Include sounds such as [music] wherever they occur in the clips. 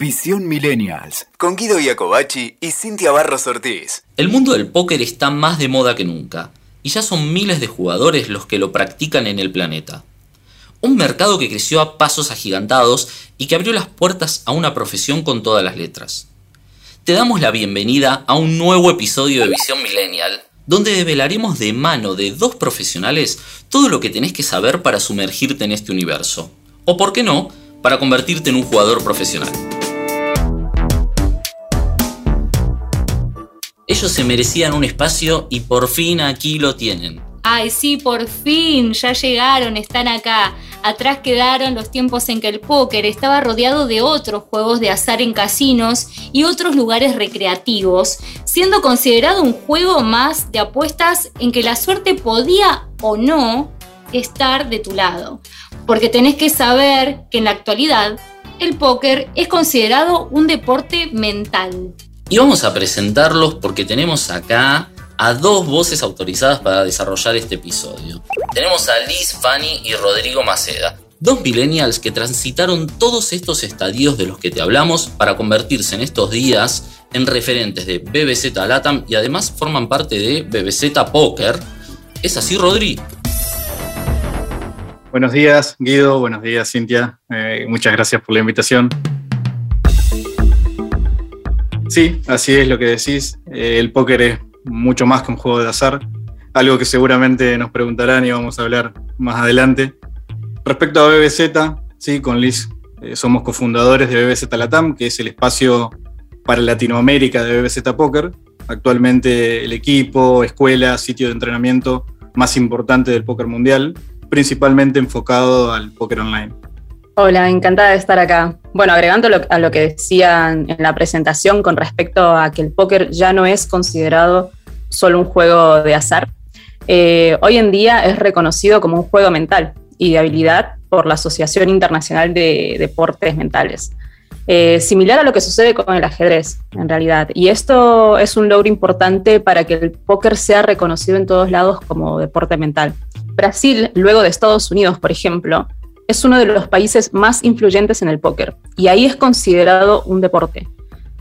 Visión Millennials, con Guido Iacobacci y Cintia Barros Ortiz. El mundo del póker está más de moda que nunca, y ya son miles de jugadores los que lo practican en el planeta. Un mercado que creció a pasos agigantados y que abrió las puertas a una profesión con todas las letras. Te damos la bienvenida a un nuevo episodio de Visión Millennial, donde develaremos de mano de dos profesionales todo lo que tenés que saber para sumergirte en este universo. O por qué no, para convertirte en un jugador profesional. Ellos se merecían un espacio y por fin aquí lo tienen. Ay, sí, por fin, ya llegaron, están acá. Atrás quedaron los tiempos en que el póker estaba rodeado de otros juegos de azar en casinos y otros lugares recreativos, siendo considerado un juego más de apuestas en que la suerte podía o no estar de tu lado. Porque tenés que saber que en la actualidad el póker es considerado un deporte mental. Y vamos a presentarlos porque tenemos acá a dos voces autorizadas para desarrollar este episodio. Tenemos a Liz, Fanny y Rodrigo Maceda, dos millennials que transitaron todos estos estadios de los que te hablamos para convertirse en estos días en referentes de BBZ Latam y además forman parte de BBZ Poker. ¿Es así, Rodri? Buenos días, Guido. Buenos días, Cintia. Eh, muchas gracias por la invitación. Sí, así es lo que decís. Eh, el póker es mucho más que un juego de azar, algo que seguramente nos preguntarán y vamos a hablar más adelante. Respecto a BBZ, sí, con Liz eh, somos cofundadores de BBZ Latam, que es el espacio para Latinoamérica de BBZ Poker. Actualmente el equipo, escuela, sitio de entrenamiento más importante del póker mundial, principalmente enfocado al póker online. Hola, encantada de estar acá. Bueno, agregando a lo que decían en la presentación con respecto a que el póker ya no es considerado solo un juego de azar, eh, hoy en día es reconocido como un juego mental y de habilidad por la Asociación Internacional de Deportes Mentales. Eh, similar a lo que sucede con el ajedrez, en realidad. Y esto es un logro importante para que el póker sea reconocido en todos lados como deporte mental. Brasil, luego de Estados Unidos, por ejemplo, es uno de los países más influyentes en el póker y ahí es considerado un deporte.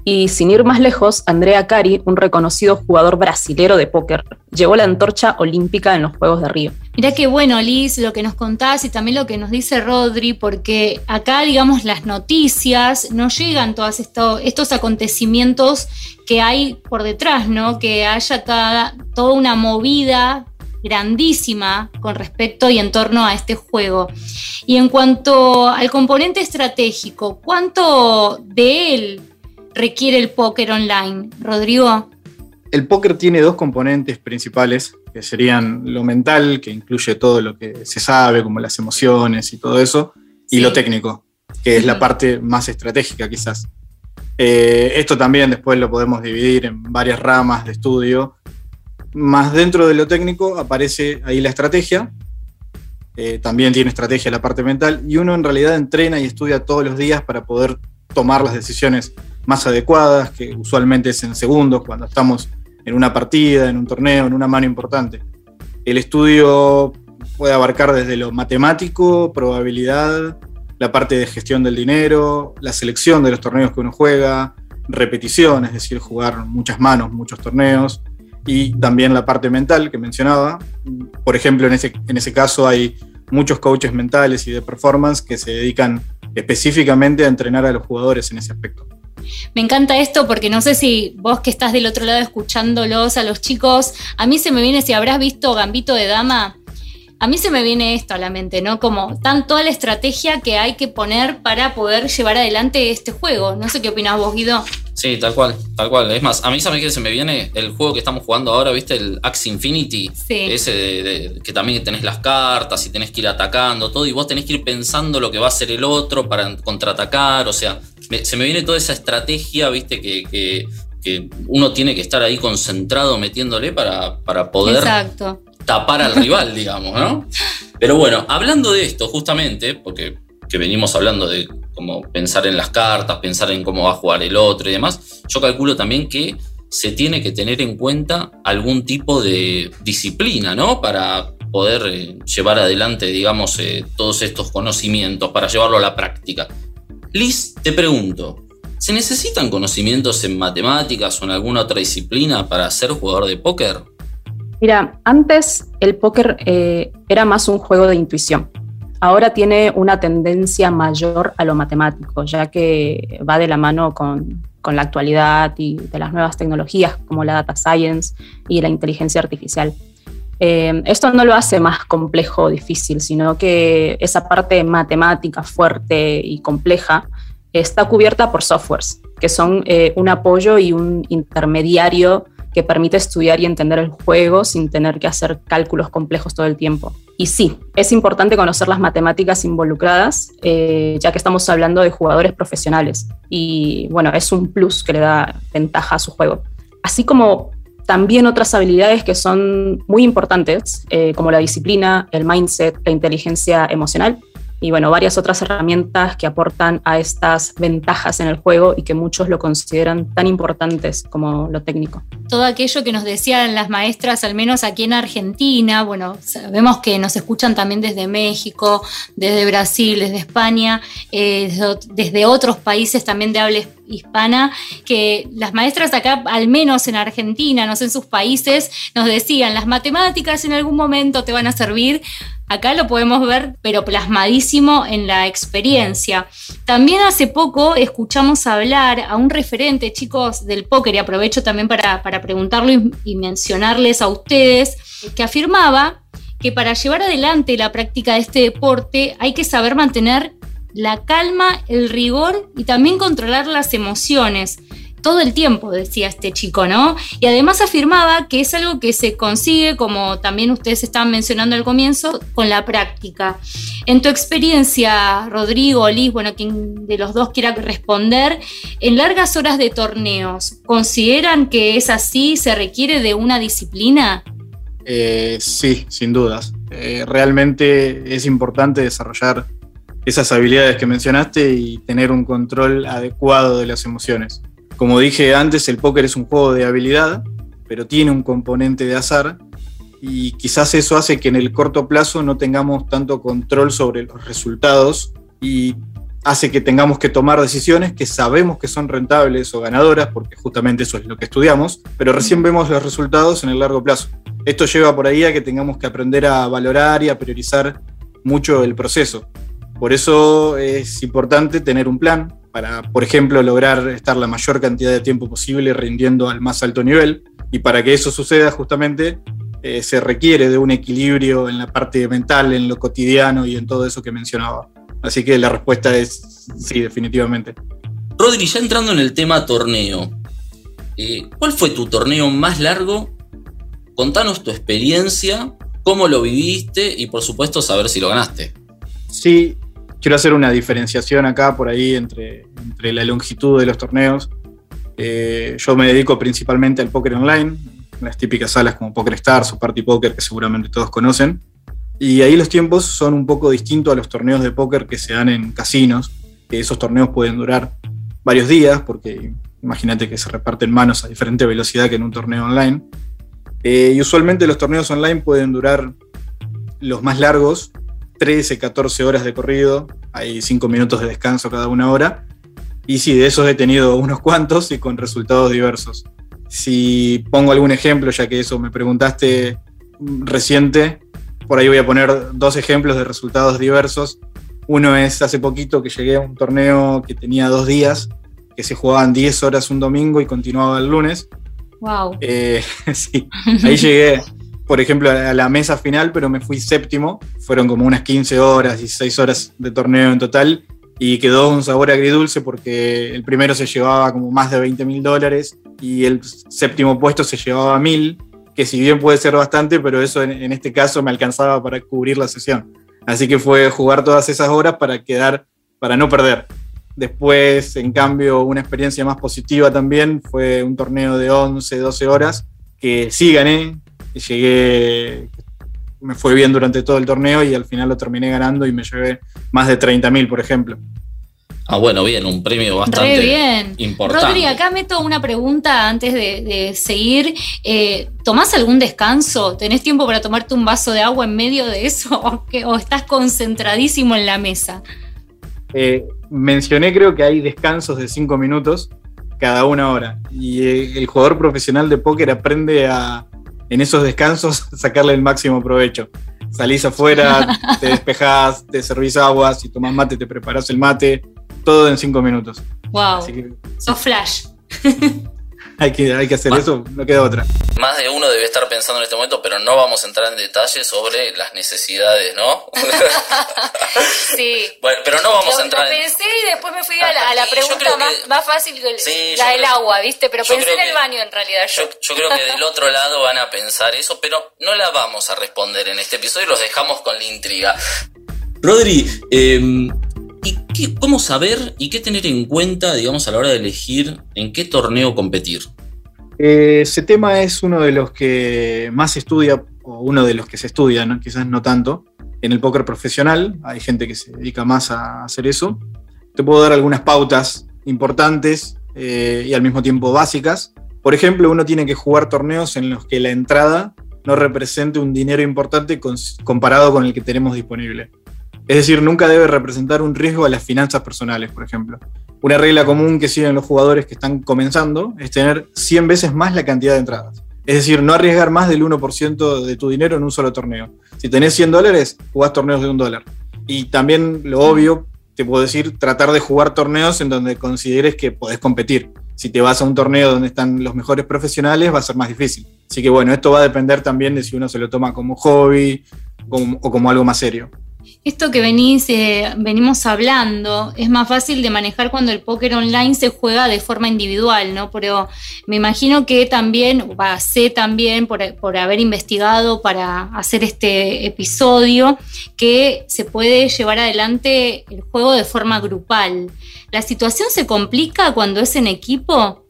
Y sin ir más lejos, Andrea Cari, un reconocido jugador brasilero de póker, llevó la antorcha olímpica en los Juegos de Río. Mirá qué bueno, Liz, lo que nos contás y también lo que nos dice Rodri, porque acá, digamos, las noticias no llegan todos estos acontecimientos que hay por detrás, ¿no? Que haya toda una movida grandísima con respecto y en torno a este juego. Y en cuanto al componente estratégico, ¿cuánto de él requiere el póker online? Rodrigo. El póker tiene dos componentes principales, que serían lo mental, que incluye todo lo que se sabe, como las emociones y todo eso, y lo técnico, que es la parte más estratégica quizás. Eh, esto también después lo podemos dividir en varias ramas de estudio, más dentro de lo técnico aparece ahí la estrategia, eh, también tiene estrategia la parte mental, y uno en realidad entrena y estudia todos los días para poder tomar las decisiones más adecuadas, que usualmente es en segundos, cuando estamos en una partida, en un torneo, en una mano importante. El estudio puede abarcar desde lo matemático, probabilidad, la parte de gestión del dinero, la selección de los torneos que uno juega, repetición, es decir, jugar muchas manos, muchos torneos, y también la parte mental que mencionaba. Por ejemplo, en ese, en ese caso hay muchos coaches mentales y de performance que se dedican específicamente a entrenar a los jugadores en ese aspecto. Me encanta esto porque no sé si vos que estás del otro lado escuchándolos a los chicos, a mí se me viene, si habrás visto Gambito de Dama, a mí se me viene esto a la mente, ¿no? Como tan toda la estrategia que hay que poner para poder llevar adelante este juego. No sé qué opinás vos, Guido. Sí, tal cual, tal cual. Es más, a mí sabe que se me viene el juego que estamos jugando ahora, ¿viste? El Axe Infinity. Sí. Ese de, que también tenés las cartas y tenés que ir atacando, todo, y vos tenés que ir pensando lo que va a hacer el otro para contraatacar. O sea, se me viene toda esa estrategia, ¿viste? Que, que, que, uno tiene que estar ahí concentrado metiéndole para, para poder tapar al rival, digamos, ¿no? Pero bueno, hablando de esto, justamente, porque que venimos hablando de cómo pensar en las cartas, pensar en cómo va a jugar el otro y demás, yo calculo también que se tiene que tener en cuenta algún tipo de disciplina, ¿no? Para poder eh, llevar adelante, digamos, eh, todos estos conocimientos, para llevarlo a la práctica. Liz, te pregunto, ¿Se necesitan conocimientos en matemáticas o en alguna otra disciplina para ser jugador de póker? Mira, antes el póker eh, era más un juego de intuición. Ahora tiene una tendencia mayor a lo matemático, ya que va de la mano con, la actualidad y de las nuevas tecnologías como la data science y la inteligencia artificial. Eh, esto no lo hace más complejo o difícil, sino que esa parte matemática fuerte y compleja está cubierta por softwares, que son eh, un apoyo y un intermediario que permite estudiar y entender el juego sin tener que hacer cálculos complejos todo el tiempo. Y sí, es importante conocer las matemáticas involucradas, eh, ya que estamos hablando de jugadores profesionales. Y bueno, es un plus que le da ventaja a su juego. Así como también otras habilidades que son muy importantes, eh, como la disciplina, el mindset, la inteligencia emocional, y bueno, varias otras herramientas que aportan a estas ventajas en el juego y que muchos lo consideran tan importantes como lo técnico. Todo aquello que nos decían las maestras, al menos aquí en Argentina, bueno, sabemos que nos escuchan también desde México, desde Brasil, desde España, eh, desde otros países también de habla hispana, que las maestras acá, al menos en Argentina, no sé, en sus países, nos decían, las matemáticas en algún momento te van a servir. Acá lo podemos ver, pero plasmadísimo en la experiencia. También hace poco escuchamos hablar a un referente, chicos, del póker, y aprovecho también para, para preguntarlo y, y mencionarles a ustedes, que afirmaba que para llevar adelante la práctica de este deporte hay que saber mantener la calma, el rigor y también controlar las emociones. Todo el tiempo, decía este chico, ¿no? Y además afirmaba que es algo que se consigue, como también ustedes estaban mencionando al comienzo, con la práctica. En tu experiencia, Rodrigo, Liz, bueno, quien de los dos quiera responder, en largas horas de torneos, ¿consideran que es así? ¿Se requiere de una disciplina? Eh, sí, sin dudas. Eh, realmente es importante desarrollar esas habilidades que mencionaste y tener un control adecuado de las emociones. Como dije antes, el póker es un juego de habilidad, pero tiene un componente de azar y quizás eso hace que en el corto plazo no tengamos tanto control sobre los resultados y hace que tengamos que tomar decisiones que sabemos que son rentables o ganadoras, porque justamente eso es lo que estudiamos, pero recién vemos los resultados en el largo plazo. Esto lleva por ahí a que tengamos que aprender a valorar y a priorizar mucho el proceso. Por eso es importante tener un plan para, por ejemplo, lograr estar la mayor cantidad de tiempo posible rindiendo al más alto nivel. Y para que eso suceda, justamente, eh, se requiere de un equilibrio en la parte mental, en lo cotidiano y en todo eso que mencionaba. Así que la respuesta es sí, definitivamente. Rodri, ya entrando en el tema torneo, eh, ¿cuál fue tu torneo más largo? Contanos tu experiencia, cómo lo viviste y por supuesto saber si lo ganaste. Sí, quiero hacer una diferenciación acá por ahí entre, entre la longitud de los torneos. Eh, yo me dedico principalmente al póker online, las típicas salas como Poker Stars o Party Poker que seguramente todos conocen. Y ahí los tiempos son un poco distintos a los torneos de póker que se dan en casinos, que esos torneos pueden durar varios días, porque imagínate que se reparten manos a diferente velocidad que en un torneo online. Eh, y usualmente los torneos online pueden durar los más largos 13, 14 horas de corrido, hay 5 minutos de descanso cada una hora. Y sí, de esos he tenido unos cuantos y con resultados diversos. Si pongo algún ejemplo, ya que eso me preguntaste reciente, por ahí voy a poner dos ejemplos de resultados diversos. Uno es hace poquito que llegué a un torneo que tenía dos días, que se jugaban 10 horas un domingo y continuaba el lunes. Wow. Eh, [laughs] sí, ahí [laughs] llegué por ejemplo, a la mesa final, pero me fui séptimo. Fueron como unas 15 horas, y 6 horas de torneo en total. Y quedó un sabor agridulce porque el primero se llevaba como más de 20 mil dólares y el séptimo puesto se llevaba mil, que si bien puede ser bastante, pero eso en, en este caso me alcanzaba para cubrir la sesión. Así que fue jugar todas esas horas para quedar, para no perder. Después, en cambio, una experiencia más positiva también fue un torneo de 11, 12 horas, que sí gané, llegué, me fue bien durante todo el torneo y al final lo terminé ganando y me llevé más de 30 mil, por ejemplo. Ah, bueno, bien, un premio bastante bien. importante. Rodri, acá meto una pregunta antes de, seguir. Eh, ¿Tomás algún descanso? ¿Tenés tiempo para tomarte un vaso de agua en medio de eso? [laughs] ¿O, o estás concentradísimo en la mesa? Eh, mencioné creo que hay descansos de cinco minutos cada una hora. Y eh, el jugador profesional de póker aprende a, en esos descansos, [laughs] sacarle el máximo provecho. Salís afuera, [laughs] te despejás, te servís agua, si tomás mate, te preparás el mate, todo en cinco minutos. Wow. Sos flash. [laughs] [laughs] hay que, hay que hacer eso, no queda otra. Más de uno debe estar pensando en este momento, pero no vamos a entrar en detalle sobre las necesidades, ¿no? [laughs] sí. Bueno, pero no vamos a entrar lo pensé y después me fui a la, pregunta más, fácil, la del agua, ¿viste? Pero pensé en el baño en realidad. Yo. yo. creo que del otro lado van a pensar eso, pero no la vamos a responder en este episodio, los dejamos con la intriga. Rodri, eh, ¿Y cómo saber y qué tener en cuenta, digamos, a la hora de elegir en qué torneo competir? Eh, ese tema es uno de los que más se estudia, o uno de los que se estudia, quizás no tanto, en el póker profesional. Hay gente que se dedica más a hacer eso. Te puedo dar algunas pautas importantes eh, y al mismo tiempo básicas. Por ejemplo, uno tiene que jugar torneos en los que la entrada no represente un dinero importante comparado con el que tenemos disponible. Es decir, nunca debe representar un riesgo a las finanzas personales, por ejemplo. Una regla común que siguen los jugadores que están comenzando es tener 100 veces más la cantidad de entradas. Es decir, no arriesgar más del 1% de tu dinero en un solo torneo. Si tenés 100 dólares, jugás torneos de un dólar. Y también, lo obvio, te puedo decir, tratar de jugar torneos en donde consideres que podés competir. Si te vas a un torneo donde están los mejores profesionales, va a ser más difícil. Así que bueno, esto va a depender también de si uno se lo toma como hobby o como algo más serio esto que venís, eh, venimos hablando es más fácil de manejar cuando el póker online se juega de forma individual, ¿no? Pero me imagino que también, sé también por, por, haber investigado para hacer este episodio, que se puede llevar adelante el juego de forma grupal. ¿La situación se complica cuando es en equipo?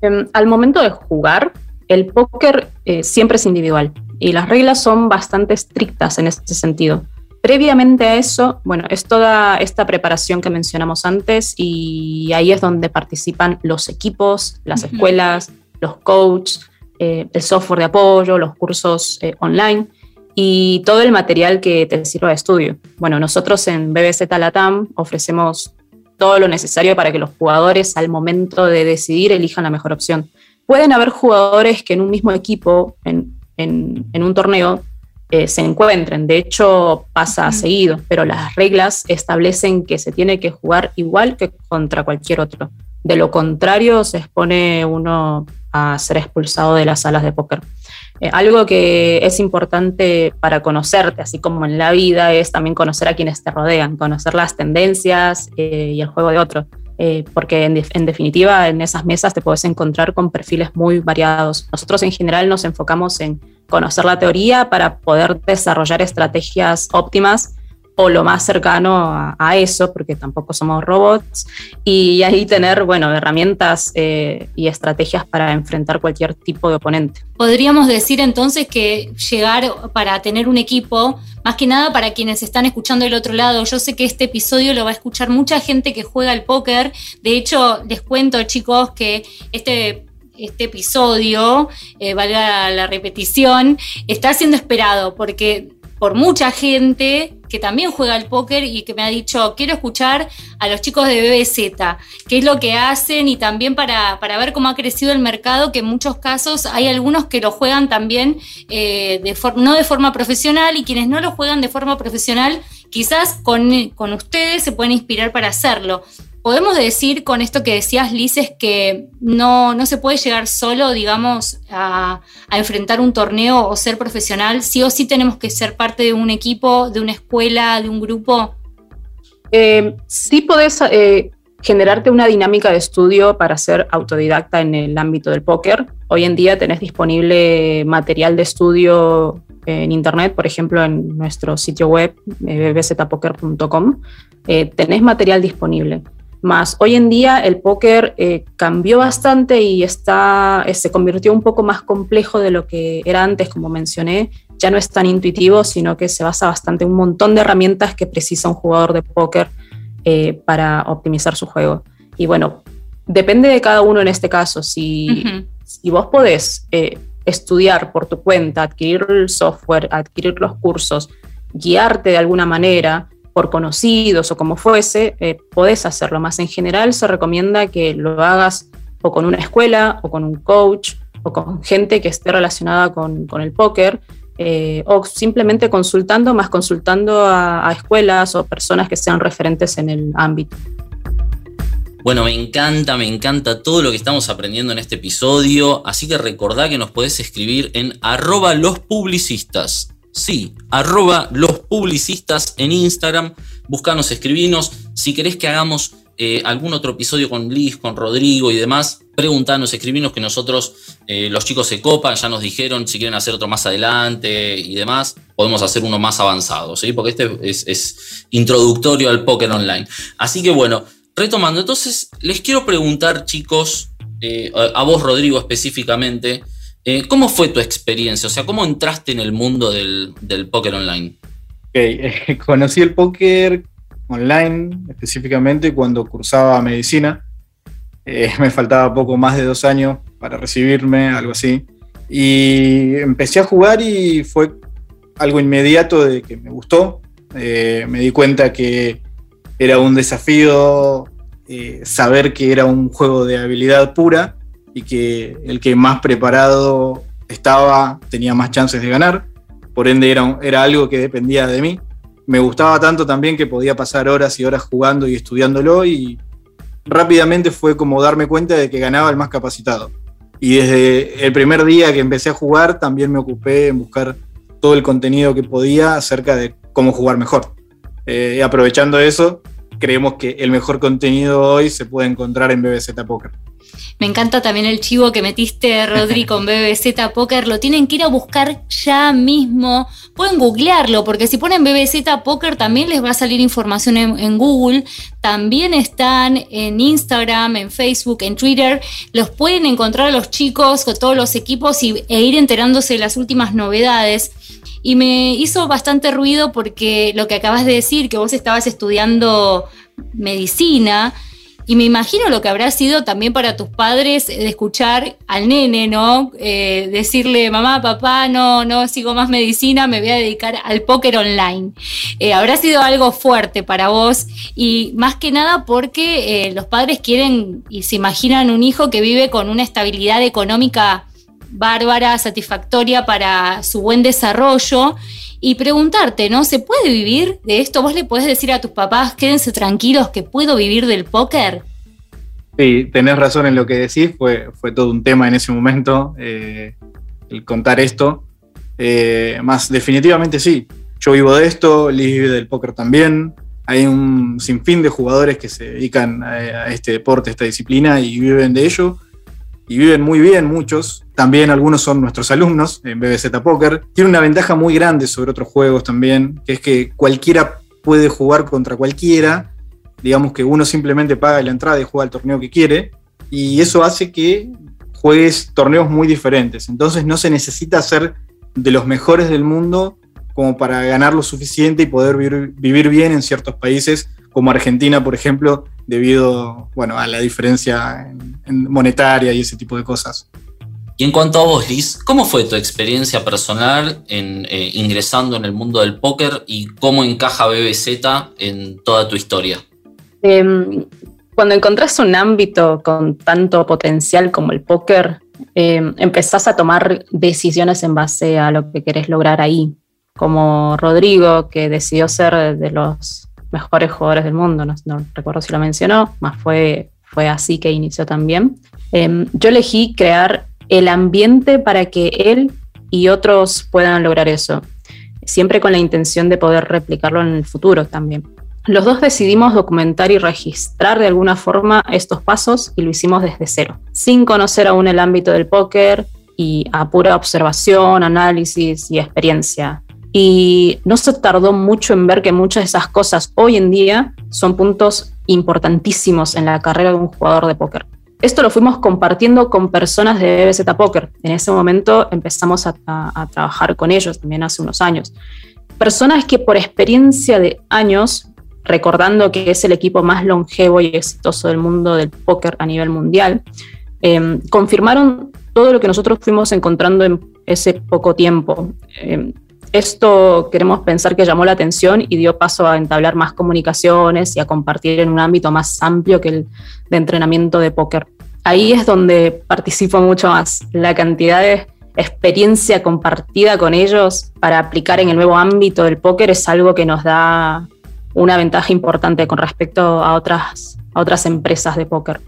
Em, al momento de jugar, el póker eh, siempre es individual y las reglas son bastante estrictas en este sentido. Previamente a eso, bueno, es toda esta preparación que mencionamos antes y ahí es donde participan los equipos, las escuelas, los coaches, eh, el software de apoyo, los cursos eh, online y todo el material que te sirva de estudio. Bueno, nosotros en BBC Talatam ofrecemos todo lo necesario para que los jugadores al momento de decidir elijan la mejor opción. Pueden haber jugadores que en un mismo equipo, en, en un torneo, eh, se encuentren. De hecho, pasa seguido, pero las reglas establecen que se tiene que jugar igual que contra cualquier otro. De lo contrario, se expone uno a ser expulsado de las salas de póker. Eh, algo que es importante para conocerte, así como en la vida, es también conocer a quienes te rodean, conocer las tendencias eh, y el juego de otro. porque en, en, definitiva en esas mesas te puedes encontrar con perfiles muy variados. Nosotros en general nos enfocamos en conocer la teoría para poder desarrollar estrategias óptimas o lo más cercano a, eso, porque tampoco somos robots, y ahí tener, bueno, herramientas eh, y estrategias para enfrentar cualquier tipo de oponente. Podríamos decir entonces que llegar para tener un equipo, más que nada para quienes están escuchando del otro lado, yo sé que este episodio lo va a escuchar mucha gente que juega al póker, de hecho les cuento chicos que este este episodio, eh, valga la repetición, está siendo esperado porque por mucha gente que también juega al póker y que me ha dicho, quiero escuchar a los chicos de BBZ, qué es lo que hacen y también para, ver cómo ha crecido el mercado, que en muchos casos hay algunos que lo juegan también eh, no de forma profesional y quienes no lo juegan de forma profesional, quizás con, con ustedes se pueden inspirar para hacerlo. Podemos decir con esto que decías, Lices, que no, no se puede llegar solo, digamos, a, enfrentar un torneo o ser profesional. Sí o sí tenemos que ser parte de un equipo, de una escuela, de un grupo. Eh, sí podés eh, generarte una dinámica de estudio para ser autodidacta en el ámbito del póker. Hoy en día tenés disponible material de estudio en internet, por ejemplo, en nuestro sitio web, eh, bbzpoker.com, tenés material disponible. Más hoy en día el póker eh, cambió bastante y está, eh, se convirtió un poco más complejo de lo que era antes, como mencioné. Ya no es tan intuitivo, sino que se basa bastante en un montón de herramientas que precisa un jugador de póker eh, para optimizar su juego. Y bueno, depende de cada uno en este caso. Si, si vos podés estudiar por tu cuenta, adquirir el software, adquirir los cursos, guiarte de alguna manera, por conocidos o como fuese, eh, podés hacerlo. Más en general se recomienda que lo hagas o con una escuela o con un coach o con gente que esté relacionada con, el póker. Eh, o simplemente consultando, más consultando a, escuelas o personas que sean referentes en el ámbito. Bueno, me encanta, me encanta todo lo que estamos aprendiendo en este episodio, así que recordá que nos podés escribir en arroba los publicistas. Sí, arroba los publicistas en Instagram. Buscanos, escribinos. Si querés que hagamos eh, algún otro episodio con Liz, con Rodrigo y demás, preguntanos, escribinos que nosotros, eh, los chicos se copan, ya nos dijeron si quieren hacer otro más adelante y demás, podemos hacer uno más avanzado, ¿sí? Porque este es, introductorio al póker online. Así que bueno, retomando, entonces les quiero preguntar, chicos, eh, a vos, Rodrigo, específicamente, eh, ¿Cómo fue tu experiencia? O sea, ¿cómo entraste en el mundo del, póker online? Eh, [laughs] conocí el póker online específicamente cuando cursaba medicina. Eh, [laughs] me faltaba poco más de dos años para recibirme, algo así. Y empecé a jugar y fue algo inmediato de que me gustó. me di cuenta que era un desafío saber que era un juego de habilidad pura que el que más preparado estaba tenía más chances de ganar. Por ende era, algo que dependía de mí. Me gustaba tanto también que podía pasar horas y horas jugando y estudiándolo y rápidamente fue como darme cuenta de que ganaba el más capacitado. Y desde el primer día que empecé a jugar también me ocupé en buscar todo el contenido que podía acerca de cómo jugar mejor. Eh, aprovechando eso, creemos que el mejor contenido hoy se puede encontrar en BBZ Poker. Me encanta también el chivo que metiste, Rodri, con [laughs] BBZ Poker. Lo tienen que ir a buscar ya mismo. Pueden googlearlo, porque si ponen BBZ Poker también les va a salir información en, Google. También están en Instagram, en Facebook, en Twitter. Los pueden encontrar a los chicos con todos los equipos y, e ir enterándose de las últimas novedades. Y me hizo bastante ruido porque lo que acabas de decir, que vos estabas estudiando medicina, y me imagino lo que habrá sido también para tus padres de escuchar al nene, ¿no? Eh, decirle, mamá, papá, no, no sigo más medicina, me voy a dedicar al póker online. Eh, habrá sido algo fuerte para vos y más que nada porque eh, los padres quieren y se imaginan un hijo que vive con una estabilidad económica bárbara, satisfactoria para su buen desarrollo y preguntarte, ¿no? ¿Se puede vivir de esto? ¿Vos le podés decir a tus papás, quédense tranquilos que puedo vivir del póker? Sí, tenés razón en lo que decís, fue, fue todo un tema en ese momento eh, el contar esto. Eh, más definitivamente sí, yo vivo de esto, Liz vive del póker también. Hay un sinfín de jugadores que se dedican a, a este deporte, a esta disciplina y viven de ello y viven muy bien muchos. También algunos son nuestros alumnos en BBZ Poker. Tiene una ventaja muy grande sobre otros juegos también, que es que cualquiera puede jugar contra cualquiera. Digamos que uno simplemente paga la entrada y juega el torneo que quiere. Y eso hace que juegues torneos muy diferentes. Entonces no se necesita ser de los mejores del mundo como para ganar lo suficiente y poder vivir, bien en ciertos países, como Argentina, por ejemplo, debido bueno, a la diferencia monetaria y ese tipo de cosas. Y en cuanto a vos, Liz, ¿cómo fue tu experiencia personal en, eh, ingresando en el mundo del póker y cómo encaja BBZ en toda tu historia? Em, cuando encontrás un ámbito con tanto potencial como el póker, em, empezás a tomar decisiones en base a lo que querés lograr ahí como Rodrigo, que decidió ser de los mejores jugadores del mundo, no, recuerdo si lo mencionó, más fue, fue así que inició también. Em, yo elegí crear el ambiente para que él y otros puedan lograr eso, siempre con la intención de poder replicarlo en el futuro también. Los dos decidimos documentar y registrar de alguna forma estos pasos y lo hicimos desde cero, sin conocer aún el ámbito del póker y a pura observación, análisis y experiencia. Y no se tardó mucho en ver que muchas de esas cosas hoy en día son puntos importantísimos en la carrera de un jugador de póker. Esto lo fuimos compartiendo con personas de BBZ Poker. En ese momento empezamos a, trabajar con ellos también hace unos años. Personas que por experiencia de años, recordando que es el equipo más longevo y exitoso del mundo del póker a nivel mundial, em, confirmaron todo lo que nosotros fuimos encontrando en ese poco tiempo. Em, Esto queremos pensar que llamó la atención y dio paso a entablar más comunicaciones y a compartir en un ámbito más amplio que el de entrenamiento de póker. Ahí es donde participo mucho más. La cantidad de experiencia compartida con ellos para aplicar en el nuevo ámbito del póker es algo que nos da una ventaja importante con respecto a otras, a otras empresas de póker.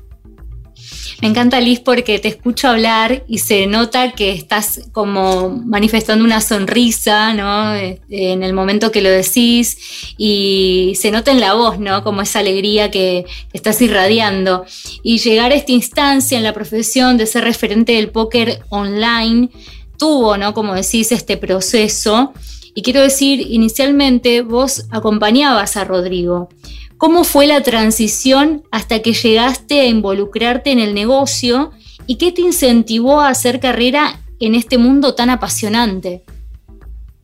Me encanta Liz porque te escucho hablar y se nota que estás como manifestando una sonrisa, ¿no? Eh, en el momento que lo decís y se nota en la voz, ¿no? Como esa alegría que estás irradiando. Y llegar a esta instancia en la profesión de ser referente del póker online tuvo, ¿no? Como decís, este proceso. Y quiero decir, inicialmente vos acompañabas a Rodrigo. ¿Cómo fue la transición hasta que llegaste a involucrarte en el negocio y qué te incentivó a hacer carrera en este mundo tan apasionante?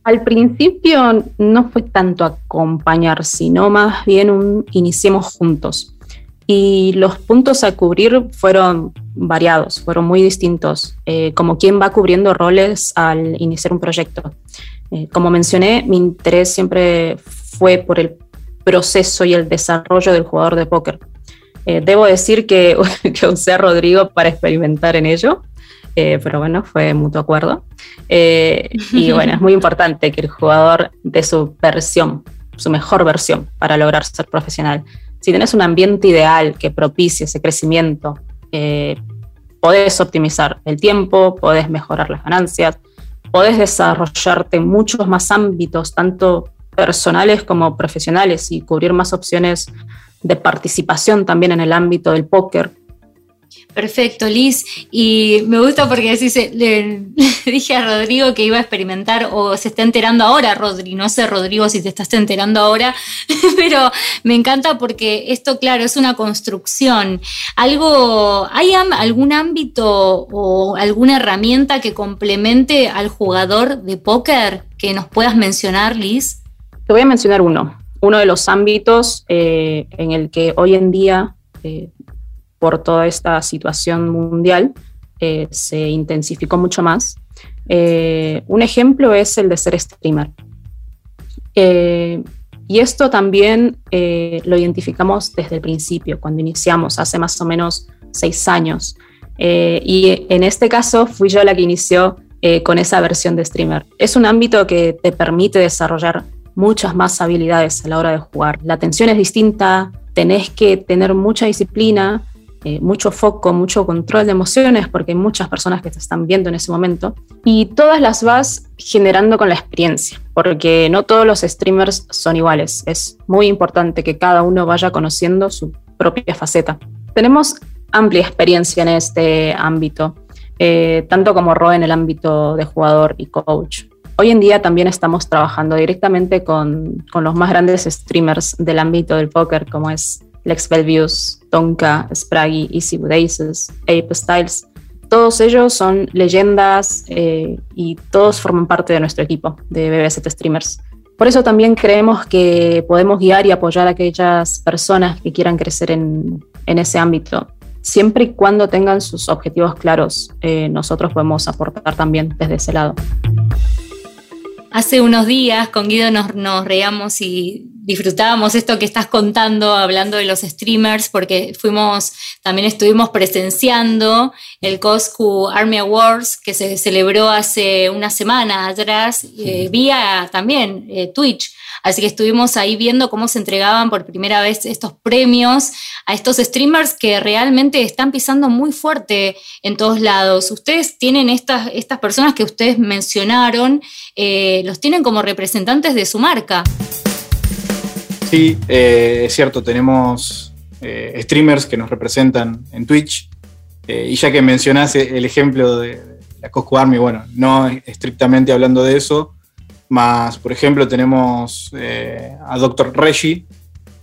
Al principio no fue tanto acompañar, sino más bien un iniciemos juntos. Y los puntos a cubrir fueron variados, fueron muy distintos, eh, como quien va cubriendo roles al iniciar un proyecto. Eh, como mencioné, mi interés siempre fue por el proceso y el desarrollo del jugador de póker. Eh, debo decir que, [laughs] que, usé a Rodrigo para experimentar en ello, eh, pero bueno, fue mutuo acuerdo. Eh, y bueno, es muy [laughs] importante que el jugador dé su versión, su mejor versión para lograr ser profesional. Si tienes un ambiente ideal que propicie ese crecimiento, podés optimizar el tiempo, podés mejorar las ganancias, podés desarrollarte en muchos más ámbitos, tanto personales como profesionales y cubrir más opciones de participación también en el ámbito del póker. Perfecto, Liz. Y me gusta porque le, [laughs] dije a Rodrigo que iba a experimentar o se está enterando ahora, Rodri. No sé, Rodrigo, si te estás enterando ahora, [laughs] pero me encanta porque esto, claro, es una construcción. Algo, ¿Hay algún ámbito o alguna herramienta que complemente al jugador de póker que nos puedas mencionar, Liz? Te voy a mencionar uno, uno de los ámbitos eh, en el que hoy en día, eh, por toda esta situación mundial, eh, se intensificó mucho más. un ejemplo es el de ser streamer. y esto también lo identificamos desde el principio, cuando iniciamos, hace más o menos seis años. y en este caso fui yo la que inició con esa versión de streamer. Es un ámbito que te permite desarrollar muchas más habilidades a la hora de jugar. La atención es distinta, tenés que tener mucha disciplina, eh, mucho foco, mucho control de emociones, porque hay muchas personas que te están viendo en ese momento, y todas las vas generando con la experiencia, porque no todos los streamers son iguales. Es muy importante que cada uno vaya conociendo su propia faceta. Tenemos amplia experiencia en este ámbito, eh, tanto como Ro en el ámbito de jugador y coach. Hoy en día también estamos trabajando directamente con, los más grandes streamers del ámbito del póker, como es Lex Belvius, Tonka, Spraggy, Easy Aces, Ape Styles. Todos ellos son leyendas eh, y todos forman parte de nuestro equipo de BBZ Streamers. Por eso también creemos que podemos guiar y apoyar a aquellas personas que quieran crecer en, en ese ámbito. Siempre y cuando tengan sus objetivos claros, eh, nosotros podemos aportar también desde ese lado. Hace unos días con Guido nos, nos reíamos y disfrutábamos esto que estás contando, hablando de los streamers, porque fuimos, también estuvimos presenciando el Coscu Army Awards que se celebró hace una semana atrás, eh, vía también eh, Twitch. Así que estuvimos ahí viendo cómo se entregaban por primera vez estos premios a estos streamers que realmente están pisando muy fuerte en todos lados. Ustedes tienen estas, estas personas que ustedes mencionaron, eh, los tienen como representantes de su marca. Sí, eh, es cierto, tenemos eh, streamers que nos representan en Twitch. y ya que mencionás el ejemplo de la Cosco Army, bueno, no estrictamente hablando de eso, más, por ejemplo, tenemos eh, a Dr. Reggie,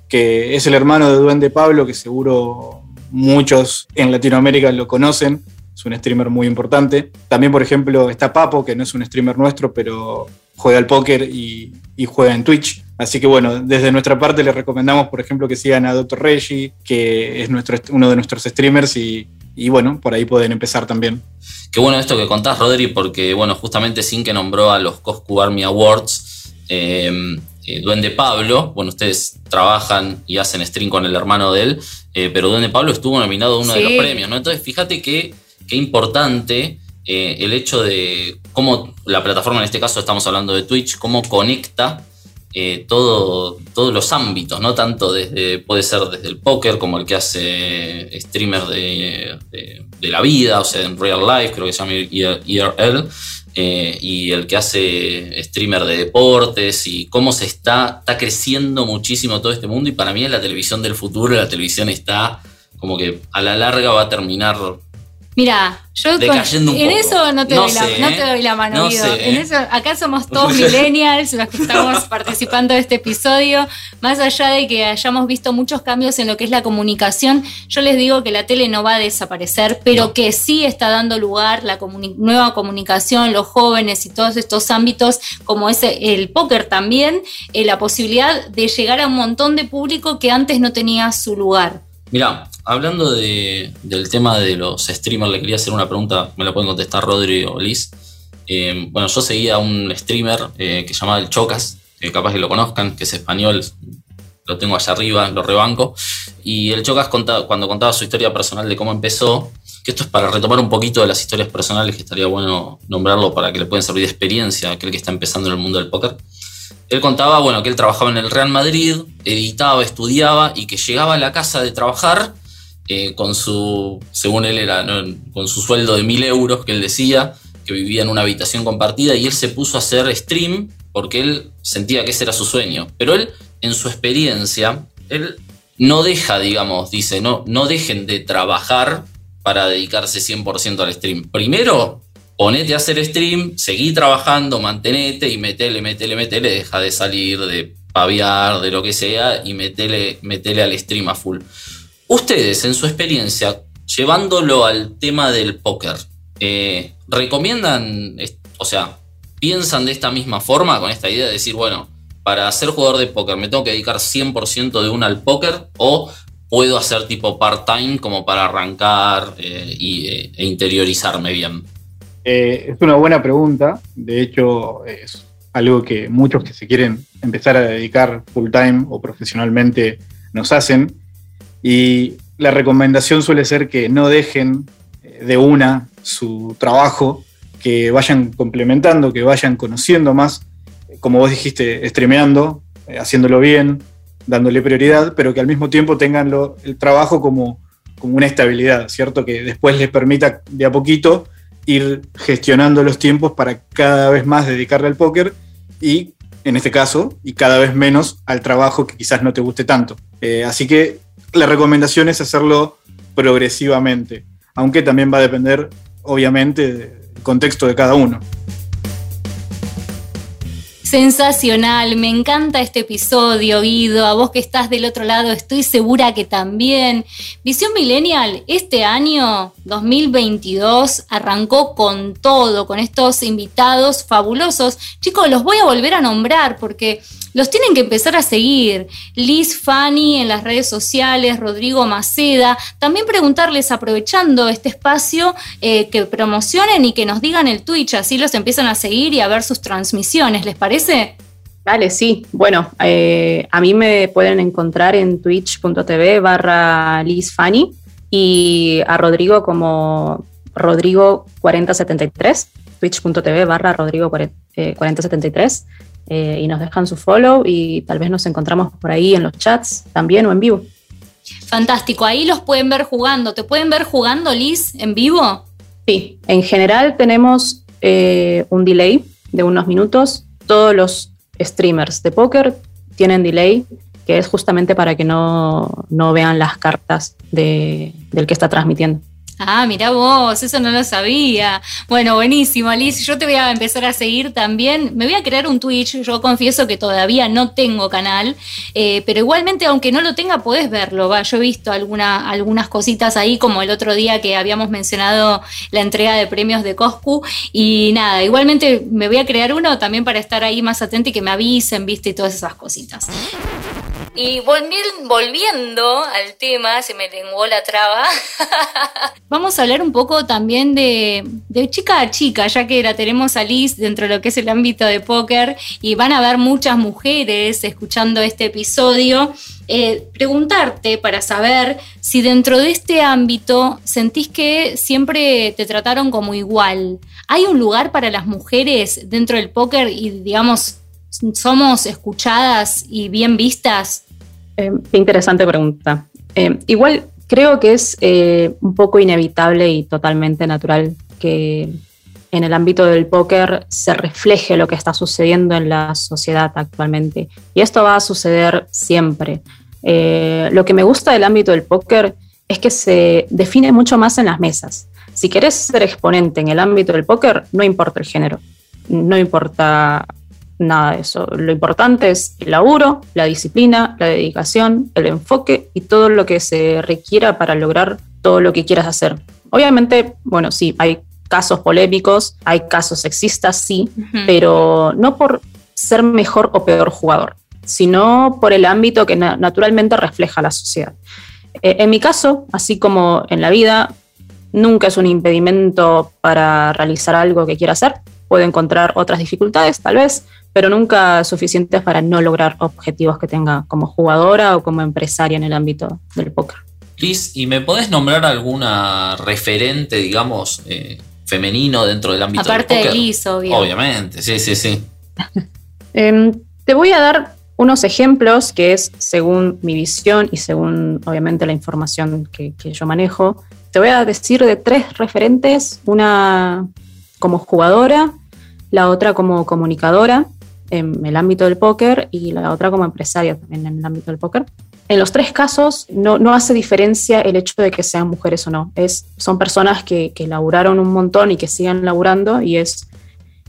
que es el hermano de Duende Pablo, que seguro muchos en Latinoamérica lo conocen. Es un streamer muy importante. También, por ejemplo, está Papo, que no es un streamer nuestro, pero juega al póker y, juega en Twitch. Así que bueno, desde nuestra parte les recomendamos, por ejemplo, que sigan a Dr. Reggie, que es nuestro, uno de nuestros streamers y, y bueno, por ahí pueden empezar también. Qué bueno esto que contás, Rodri, porque bueno, justamente sin que nombró a los Coscu Army Awards, eh, eh, Duende Pablo, bueno, ustedes trabajan y hacen stream con el hermano de él, eh, pero Duende Pablo estuvo nominado a uno de los premios, ¿no? Entonces, fíjate qué importante el hecho de cómo la plataforma, en este caso estamos hablando de Twitch, cómo conecta eh, todo, todos los ámbitos, no tanto desde, puede ser desde el póker, como el que hace streamer de, la vida, o sea, en real life, creo que se llama IRL, eh, y el que hace streamer de deportes, y cómo se está, está creciendo muchísimo todo este mundo, y para mí es la televisión del futuro, la televisión está como que a la larga va a terminar Mira, yo en eso no te, doy, la, no te doy la mano, En eso, acá somos todos millennials los que estamos [laughs] participando de este episodio. Más allá de que hayamos visto muchos cambios en lo que es la comunicación, yo les digo que la tele no va a desaparecer, pero que sí está dando lugar la nueva comunicación, los jóvenes y todos estos ámbitos, como es el póker también, eh, la posibilidad de llegar a un montón de público que antes no tenía su lugar. Mira, hablando del tema de los streamers, le quería hacer una pregunta, me la pueden contestar Rodri o Liz. Eh, bueno, yo seguía un streamer eh, que se llamaba El Chocas, que capaz que lo conozcan, que es español, lo tengo allá arriba, lo rebanco. Y el Chocas cuando contaba su historia personal de cómo empezó, que esto es para retomar un poquito de las historias personales, que estaría bueno nombrarlo para que le puedan servir de experiencia a aquel que está empezando en el mundo del póker. Él contaba, bueno, que él trabajaba en el Real Madrid, editaba, estudiaba y que llegaba a la casa de trabajar eh, con su, según él era, con su sueldo de mil euros que él decía, que vivía en una habitación compartida y él se puso a hacer stream porque él sentía que ese era su sueño. Pero él, en su experiencia, él no deja, digamos, dice, no, no dejen de trabajar para dedicarse 100% al stream. Primero, ponete a hacer stream, seguí trabajando, mantenete y metele, metele, metele, deja de salir, de paviar, de lo que sea, y metele, metele al stream a full. Ustedes, en su experiencia, llevándolo al tema del póker, eh, ¿recomiendan, o sea, piensan de esta misma forma, con esta idea de decir, bueno, para ser jugador de póker me tengo que dedicar 100% de una al póker o puedo hacer tipo part-time como para arrancar eh, eh, e interiorizarme bien? Es una buena pregunta. De hecho, es algo que muchos que se quieren empezar a dedicar full time o profesionalmente nos hacen. Y la recomendación suele ser que no dejen eh, de una su trabajo, que vayan complementando, que vayan conociendo más, como vos dijiste, streameando, eh, haciéndolo bien, dándole prioridad, pero que al mismo tiempo tengan el trabajo como, como una estabilidad, ¿cierto? Que después les permita de a poquito ir gestionando los tiempos para cada vez más dedicarle al póker y, en este caso, y cada vez menos al trabajo que quizás no te guste tanto. Eh, así que la recomendación es hacerlo progresivamente, aunque también va a depender, obviamente, del contexto de cada uno. Sensacional, me encanta este episodio, Guido. A vos que estás del otro lado, estoy segura que también. Visión Millennial, este año 2022 arrancó con todo, con estos invitados fabulosos. Chicos, los voy a volver a nombrar porque los tienen que empezar a seguir. Liz Fanny en las redes sociales, Rodrigo Maceda. También preguntarles, aprovechando este espacio, eh, que promocionen y que nos digan el Twitch, así los empiezan a seguir y a ver sus transmisiones. ¿Les parece? Vale, sí. Bueno, eh, a mí me pueden encontrar en twitch.tv barra Liz Fanny y a Rodrigo como Rodrigo 4073, twitch.tv barra Rodrigo 4073. Eh, y nos dejan su follow y tal vez nos encontramos por ahí en los chats también o en vivo. Fantástico, ahí los pueden ver jugando. ¿Te pueden ver jugando, Liz, en vivo? Sí, en general tenemos eh, un delay de unos minutos. Todos los streamers de póker tienen delay, que es justamente para que no, no vean las cartas de, del que está transmitiendo. Ah, mira vos, eso no lo sabía. Bueno, buenísimo, Alice. Yo te voy a empezar a seguir también. Me voy a crear un Twitch. Yo confieso que todavía no tengo canal, eh, pero igualmente, aunque no lo tenga, podés verlo. Va, yo he visto alguna, algunas cositas ahí, como el otro día que habíamos mencionado la entrega de premios de Coscu. Y nada, igualmente me voy a crear uno también para estar ahí más atento y que me avisen, viste, y todas esas cositas. Y volviendo al tema, se me lenguó la traba. [laughs] Vamos a hablar un poco también de, chica a chica, ya que la tenemos a Liz dentro de lo que es el ámbito de póker y van a haber muchas mujeres escuchando este episodio. Eh, preguntarte para saber si dentro de este ámbito sentís que siempre te trataron como igual. ¿Hay un lugar para las mujeres dentro del póker y, digamos, somos escuchadas y bien vistas? Eh, interesante pregunta. Eh, igual creo que es eh, un poco inevitable y totalmente natural que en el ámbito del póker se refleje lo que está sucediendo en la sociedad actualmente. Y esto va a suceder siempre. lo que me gusta del ámbito del póker es que se define mucho más en las mesas. Si querés ser exponente en el ámbito del póker, no importa el género, no importa nada de eso. Lo importante es el laburo, la disciplina, la dedicación, el enfoque y todo lo que se requiera para lograr todo lo que quieras hacer. Obviamente, bueno, sí, hay casos polémicos, hay casos sexistas, sí, pero no por ser mejor o peor jugador, sino por el ámbito que naturalmente refleja la sociedad. Eh, en mi caso, así como en la vida, nunca es un impedimento para realizar algo que quiera hacer. Puedo encontrar otras dificultades, tal vez, pero nunca suficientes para no lograr objetivos que tenga como jugadora o como empresaria en el ámbito del póker. Liz, ¿y me podés nombrar alguna referente, digamos, eh, femenino dentro del ámbito del póker? Aparte de Liz, Obviamente, sí, sí, sí. [laughs] Em, te voy a dar unos ejemplos que es según mi visión y según, obviamente, la información que, que yo manejo. Te voy a decir de tres referentes, una como jugadora, la otra como comunicadora en el ámbito del póker y la otra como empresaria también en el ámbito del póker. En los tres casos no, hace diferencia el hecho de que sean mujeres o no. Es, son personas que, que laburaron un montón y que siguen laburando y, es,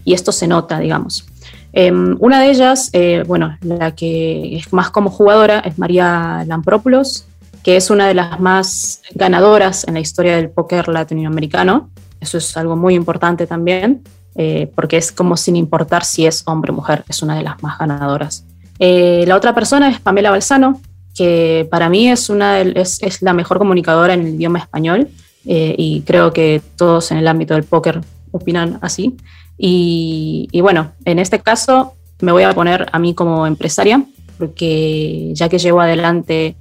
y esto se nota, digamos. Em, una de ellas, eh, bueno, la que es más como jugadora es María Lampropoulos, que es una de las más ganadoras en la historia del póker latinoamericano. Eso es algo muy importante también. Eh, porque es como sin importar si es hombre o mujer, es una de las más ganadoras. Eh, la otra persona es Pamela Balsano, que para mí es, una es, es, la mejor comunicadora en el idioma español eh, y creo que todos en el ámbito del póker opinan así. Y, y, bueno, en este caso me voy a poner a mí como empresaria, porque ya que llevo adelante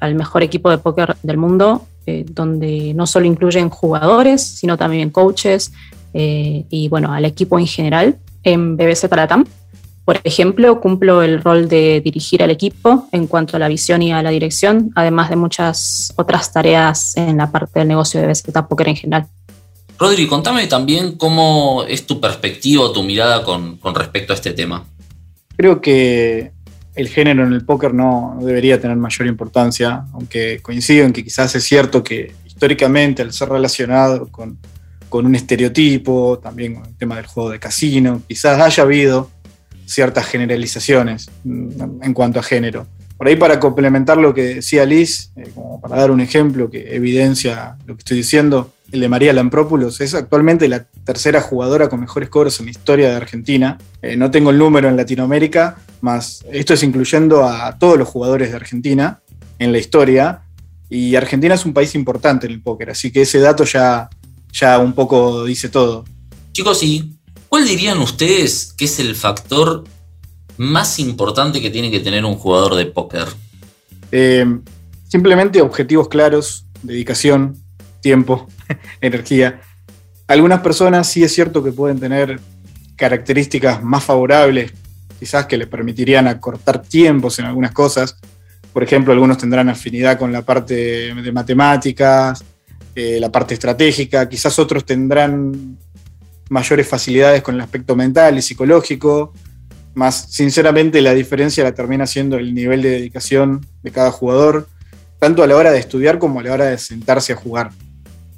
al mejor equipo de póker del mundo, donde no solo incluyen jugadores, sino también coaches, eh, y bueno, al equipo en general en BBC Latam. Por ejemplo, cumplo el rol de dirigir al equipo en cuanto a la visión y a la dirección, además de muchas otras tareas en la parte del negocio de BBC Poker en general. Rodri, contame también cómo es tu perspectiva tu mirada con, con, respecto a este tema. Creo que el género en el póker no debería tener mayor importancia, aunque coincido en que quizás es cierto que históricamente al ser relacionado con con un estereotipo, también con el tema del juego de casino. Quizás haya habido ciertas generalizaciones mm, en cuanto a género. Por ahí para complementar lo que decía Liz, eh, como para dar un ejemplo que evidencia lo que estoy diciendo, el de María Lamprópulos es actualmente la tercera jugadora con mejores cobros en la historia de Argentina. Eh, no tengo el número en Latinoamérica, más esto es incluyendo a todos los jugadores de Argentina en la historia. Y Argentina es un país importante en el póker, así que ese dato ya ya un poco dice todo. Chicos, ¿y cuál dirían ustedes que es el factor más importante que tiene que tener un jugador de póker? Eh, simplemente objetivos claros, dedicación, tiempo, [laughs] energía. Algunas personas sí es cierto que pueden tener características más favorables, quizás que les permitirían acortar tiempos en algunas cosas. Por ejemplo, algunos tendrán afinidad con la parte de matemáticas, eh, la parte estratégica, quizás otros tendrán mayores facilidades con el aspecto mental y psicológico, más sinceramente la diferencia la termina siendo el nivel de dedicación de cada jugador, tanto a la hora de estudiar como a la hora de sentarse a jugar.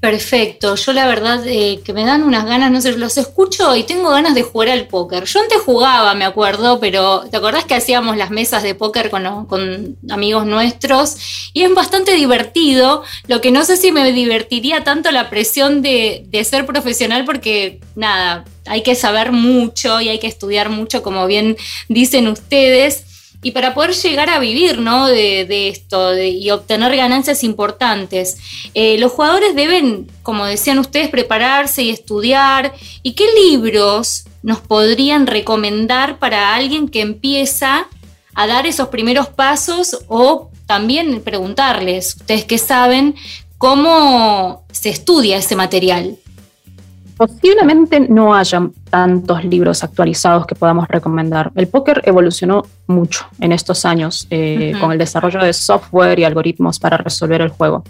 Perfecto, yo la verdad eh, que me dan unas ganas, no sé, los escucho y tengo ganas de jugar al póker. Yo antes jugaba, me acuerdo, pero ¿te acordás que hacíamos las mesas de póker con, con amigos nuestros? Y es bastante divertido, lo que no sé si me divertiría tanto la presión de, de ser profesional porque nada, hay que saber mucho y hay que estudiar mucho, como bien dicen ustedes. Y para poder llegar a vivir ¿no? de, esto y obtener ganancias importantes. Eh, los jugadores deben, como decían ustedes, prepararse y estudiar. ¿Y qué libros nos podrían recomendar para alguien que empieza a dar esos primeros pasos o también preguntarles, ustedes que saben, cómo se estudia ese material? Posiblemente no haya tantos libros actualizados que podamos recomendar. El póker evolucionó mucho en estos años eh, con el desarrollo de software y algoritmos para resolver el juego.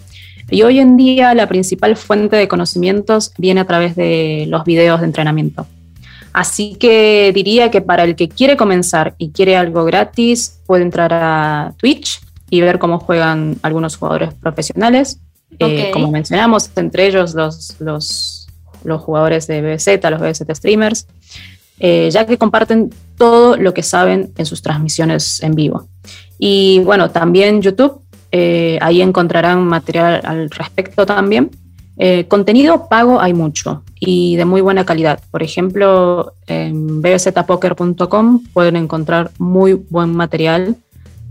Y hoy en día la principal fuente de conocimientos viene a través de los videos de entrenamiento. Así que diría que para el que quiere comenzar y quiere algo gratis, puede entrar a Twitch y ver cómo juegan algunos jugadores profesionales. Eh, como mencionamos, entre ellos los, los los jugadores de BBZ, los BBZ streamers, eh, ya que comparten todo lo que saben en sus transmisiones en vivo. Y bueno, también YouTube, eh, ahí encontrarán material al respecto también. Eh, contenido pago hay mucho y de muy buena calidad. Por ejemplo, en bbzpoker.com pueden encontrar muy buen material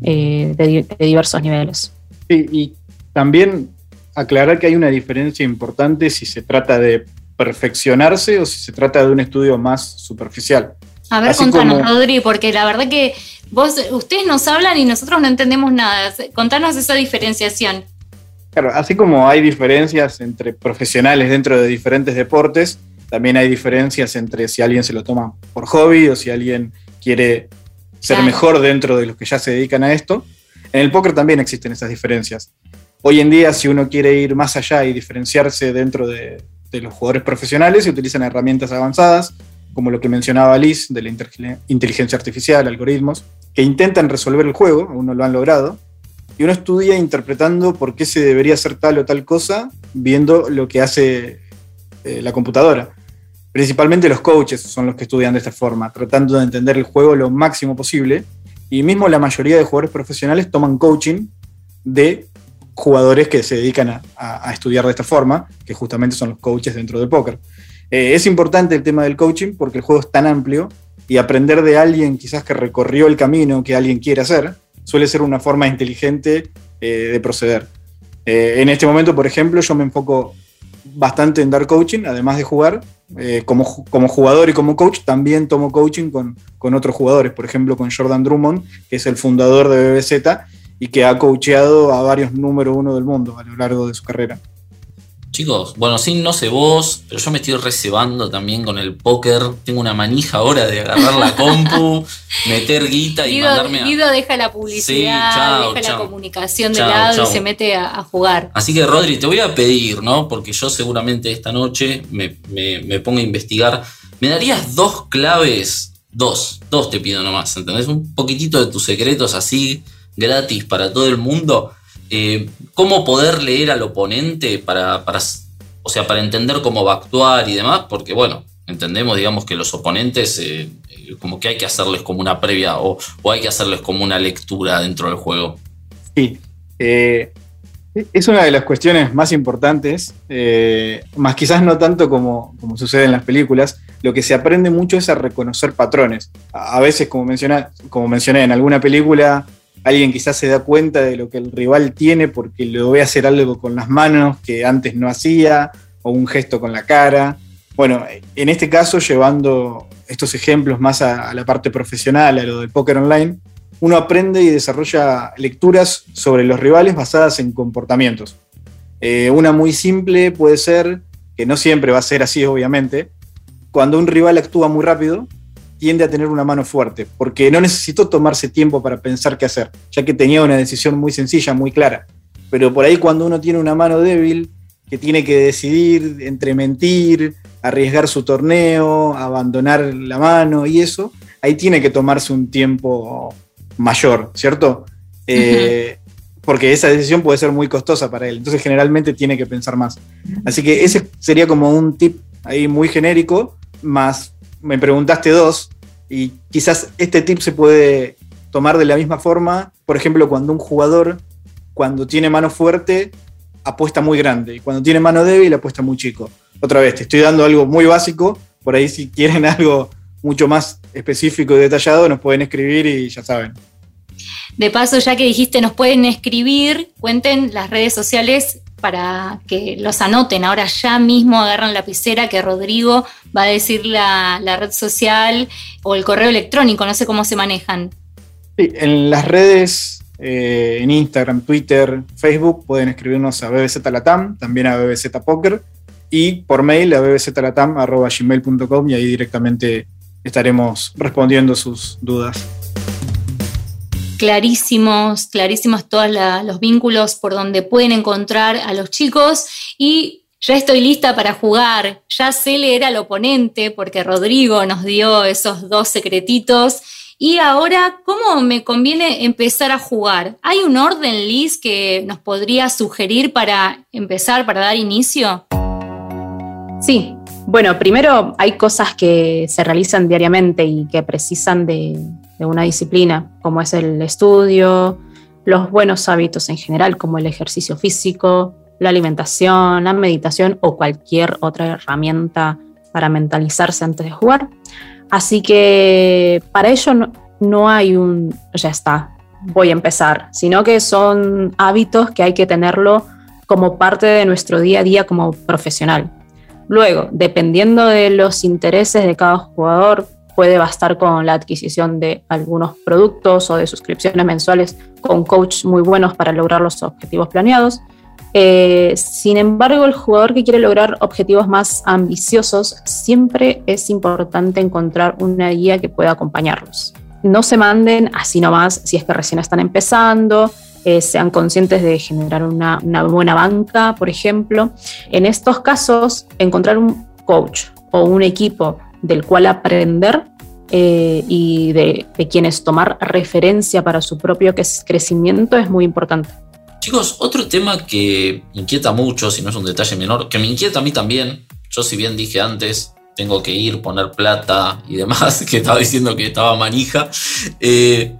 de, de, diversos niveles. Sí, y también aclarar que hay una diferencia importante si se trata de perfeccionarse o si se trata de un estudio más superficial. A ver, contanos, Rodri, porque la verdad que vos, ustedes nos hablan y nosotros no entendemos nada. Contanos esa diferenciación. Claro, así como hay diferencias entre profesionales dentro de diferentes deportes, también hay diferencias entre si alguien se lo toma por hobby o si alguien quiere ser mejor dentro de los que ya se dedican a esto. En el póker también existen esas diferencias. Hoy en día, si uno quiere ir más allá y diferenciarse dentro de, de los jugadores profesionales y utilizan herramientas avanzadas, como lo que mencionaba Liz, de la inteligencia artificial, algoritmos, que intentan resolver el juego, aún no lo han logrado, y uno estudia interpretando por qué se debería hacer tal o tal cosa, viendo lo que hace eh, la computadora. Principalmente los coaches son los que estudian de esta forma, tratando de entender el juego lo máximo posible, y mismo la mayoría de jugadores profesionales toman coaching de jugadores que se dedican a, estudiar de esta forma, que justamente son los coaches dentro del póker. Eh, es importante el tema del coaching porque el juego es tan amplio y aprender de alguien quizás que recorrió el camino que alguien quiere hacer suele ser una forma inteligente eh, de proceder. Eh, en este momento, por ejemplo, yo me enfoco bastante en dar coaching, además de jugar. como, como, jugador y como coach, también tomo coaching con, con otros jugadores, por ejemplo, con Jordan Drummond, que es el fundador de BBZ, y que ha coacheado a varios número uno del mundo a lo largo de su carrera. Chicos, bueno, sí, no sé vos, pero yo me estoy reservando también con el póker. Tengo una manija ahora de agarrar la compu, [laughs] meter guita y mandarme a. Guido deja la publicidad, deja la comunicación de lado y se mete a, jugar. Así que, Rodri, te voy a pedir, ¿no? Porque yo seguramente esta noche me, me pongo a investigar. ¿Me darías dos claves? Dos, dos te pido nomás, ¿entendés? Un poquitito de tus secretos así gratis para todo el mundo, eh, cómo poder leer al oponente para, o sea, para entender cómo va a actuar y demás, porque bueno, entendemos, digamos, que los oponentes eh, eh, como que hay que hacerles como una previa o, hay que hacerles como una lectura dentro del juego. Sí, es una de las cuestiones más importantes, más quizás no tanto como, como, sucede en las películas, lo que se aprende mucho es a reconocer patrones. A, veces, como, como mencioné, en alguna película alguien quizás se da cuenta de lo que el rival tiene porque lo ve hacer algo con las manos que antes no hacía, o un gesto con la cara. Bueno, en este caso, llevando estos ejemplos más a, la parte profesional, a lo del póker online, uno aprende y desarrolla lecturas sobre los rivales basadas en comportamientos. Eh, una muy simple puede ser, que no siempre va a ser así obviamente, cuando un rival actúa muy rápido, tiende a tener una mano fuerte, porque no necesitó tomarse tiempo para pensar qué hacer, ya que tenía una decisión muy sencilla, muy clara. Pero por ahí cuando uno tiene una mano débil, que tiene que decidir entre mentir, arriesgar su torneo, abandonar la mano y eso, ahí tiene que tomarse un tiempo mayor, ¿cierto? Eh, porque esa decisión puede ser muy costosa para él, entonces generalmente tiene que pensar más. Así que ese sería como un tip ahí muy genérico, más me preguntaste dos, y quizás este tip se puede tomar de la misma forma, por ejemplo, cuando un jugador, cuando tiene mano fuerte, apuesta muy grande, y cuando tiene mano débil, apuesta muy chico. Otra vez, te estoy dando algo muy básico, por ahí si quieren [laughs] algo mucho más específico y detallado, nos pueden escribir y ya saben. De paso, ya que dijiste nos pueden escribir, cuenten las redes sociales para que los anoten. Ahora ya mismo agarran lapicera que Rodrigo va a decir la, red social o el correo electrónico, no sé cómo se manejan. Sí, en las redes, eh, en Instagram, Twitter, Facebook, pueden escribirnos a BBZ Latam, también a BBZ Poker, y por mail a bbzlatam.gmail.com y ahí directamente estaremos respondiendo sus dudas clarísimos, clarísimos todos los vínculos por donde pueden encontrar a los chicos y ya estoy lista para jugar, ya sé leer al oponente porque Rodrigo nos dio esos dos secretitos. Y ahora, ¿cómo me conviene empezar a jugar? ¿Hay un orden, Liz, que nos podría sugerir para empezar, para dar inicio? Sí, bueno, primero hay cosas que se realizan diariamente y que precisan de, de una disciplina, como es el estudio, los buenos hábitos en general, como el ejercicio físico, la alimentación, la meditación o cualquier otra herramienta para mentalizarse antes de jugar. Así que para ello no, hay un, ya está, voy a empezar, sino que son hábitos que hay que tenerlo como parte de nuestro día a día como profesional. Luego, dependiendo de los intereses de cada jugador, puede bastar con la adquisición de algunos productos o de suscripciones mensuales con coaches muy buenos para lograr los objetivos planeados. Eh, sin embargo, el jugador que quiere lograr objetivos más ambiciosos, siempre es importante encontrar una guía que pueda acompañarlos. No se manden así nomás si es que recién están empezando, eh, sean conscientes de generar una, una buena banca, por ejemplo. En estos casos, encontrar un coach o un equipo del cual aprender eh, y de, quienes tomar referencia para su propio crecimiento es muy importante. Chicos, otro tema que inquieta mucho, si no es un detalle menor, que me inquieta a mí también, yo si bien dije antes, tengo que ir, poner plata y demás, [laughs] que estaba diciendo que estaba manija, eh,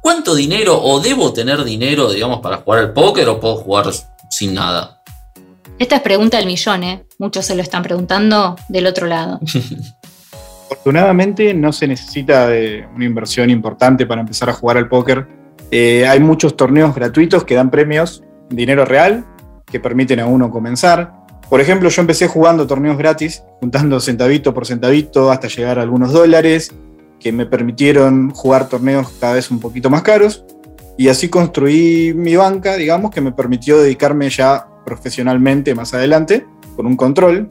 ¿cuánto dinero o debo tener dinero, digamos, para jugar al póker o puedo jugar sin nada? Esta es pregunta del millón, ¿eh? Muchos se lo están preguntando del otro lado. [laughs] Afortunadamente no se necesita de una inversión importante para empezar a jugar al póker. Eh, hay muchos torneos gratuitos que dan premios, dinero real, que permiten a uno comenzar. Por ejemplo, yo empecé jugando torneos gratis, juntando centavito por centavito hasta llegar a algunos dólares, que me permitieron jugar torneos cada vez un poquito más caros. Y así construí mi banca, digamos, que me permitió dedicarme ya profesionalmente más adelante, con un control,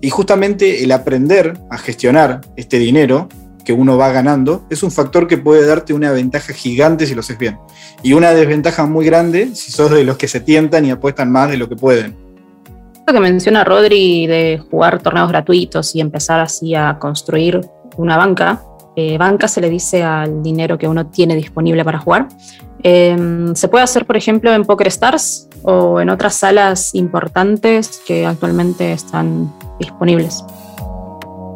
y justamente el aprender a gestionar este dinero que uno va ganando es un factor que puede darte una ventaja gigante si lo haces bien. Y una desventaja muy grande si sos de los que se tientan y apuestan más de lo que pueden. Lo que menciona Rodri de jugar torneos gratuitos y empezar así a construir una banca. Eh, banca se le dice al dinero que uno tiene disponible para jugar. Em, se puede hacer, por ejemplo, en Poker Stars o en otras salas importantes que actualmente están disponibles.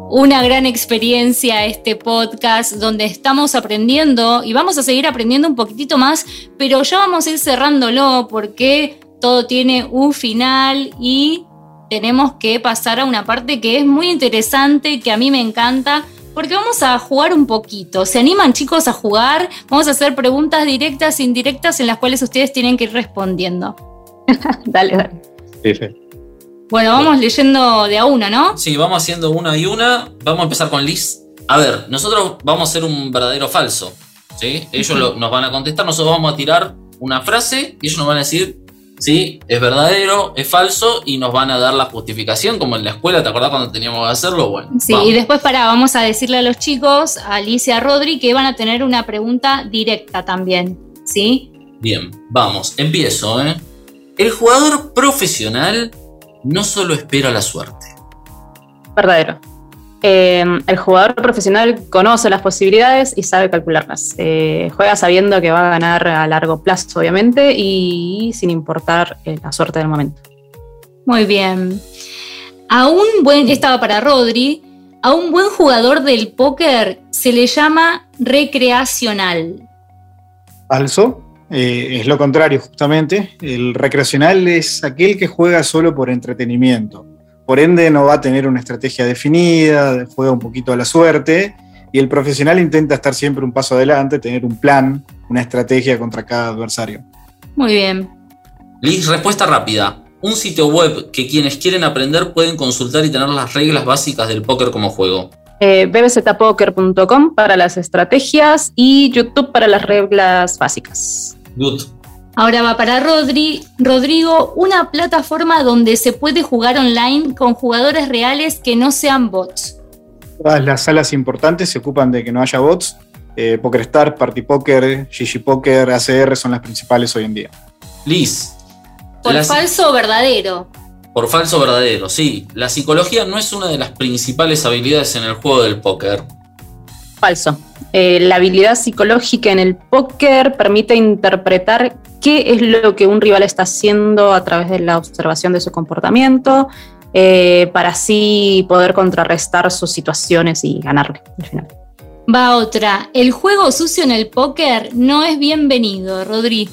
Una gran experiencia este podcast donde estamos aprendiendo y vamos a seguir aprendiendo un poquitito más, pero ya vamos a ir cerrándolo porque todo tiene un final y tenemos que pasar a una parte que es muy interesante, que a mí me encanta, porque vamos a jugar un poquito. ¿Se animan chicos a jugar? Vamos a hacer preguntas directas e indirectas en las cuales ustedes tienen que ir respondiendo. [laughs] dale, dale. Sí, Bueno, vamos leyendo de a una, ¿no? Sí, vamos haciendo una y una. Vamos a empezar con Liz. A ver, nosotros vamos a hacer un verdadero falso. ¿sí? Ellos nos van a contestar, nosotros vamos a tirar una frase y ellos nos van a decir ¿sí? Es verdadero, es falso y nos van a dar la justificación, como en la escuela, ¿te acordás cuando teníamos que hacerlo? Bueno. Sí, y después para, vamos a decirle a los chicos, a Alicia, a Rodri, que van a tener una pregunta directa también, ¿sí? Bien, vamos, empiezo, ¿eh? El jugador profesional no solo espera la suerte. Verdadero. Em, el jugador profesional conoce las posibilidades y sabe calcularlas. Eh, juega sabiendo que va a ganar a largo plazo, obviamente, y sin importar eh, la suerte del momento. Muy bien. A un buen, estaba para Rodri, a un buen jugador del póker se le llama recreacional. Falso. Eh, es lo contrario, justamente. El recreacional es aquel que juega solo por entretenimiento por ende, no va a tener una estrategia definida, juega un poquito a la suerte. Y el profesional intenta estar siempre un paso adelante, tener un plan una estrategia contra cada adversario. Muy bien. Liz, respuesta rápida. Un sitio web que quienes quieren aprender pueden consultar y tener las reglas básicas del póker como juego. Eh, bbzpoker.com para las estrategias y YouTube para las reglas básicas. Good. Ahora va para Rodri. Rodrigo, una plataforma donde se puede jugar online con jugadores reales que no sean bots. Todas las salas importantes se ocupan de que no haya bots. Eh, PokerStar, Party Poker, GG Poker, ACR son las principales hoy en día. Liz. Por falso o verdadero. Por falso o verdadero, sí. La psicología no es una de las principales habilidades en el juego del póker. Falso. Eh, la habilidad psicológica en el póker permite interpretar qué es lo que un rival está haciendo a través de la observación de su comportamiento, eh, para así poder contrarrestar sus situaciones y ganarle al final. Va otra. El juego sucio en el póker no es bienvenido, Rodri.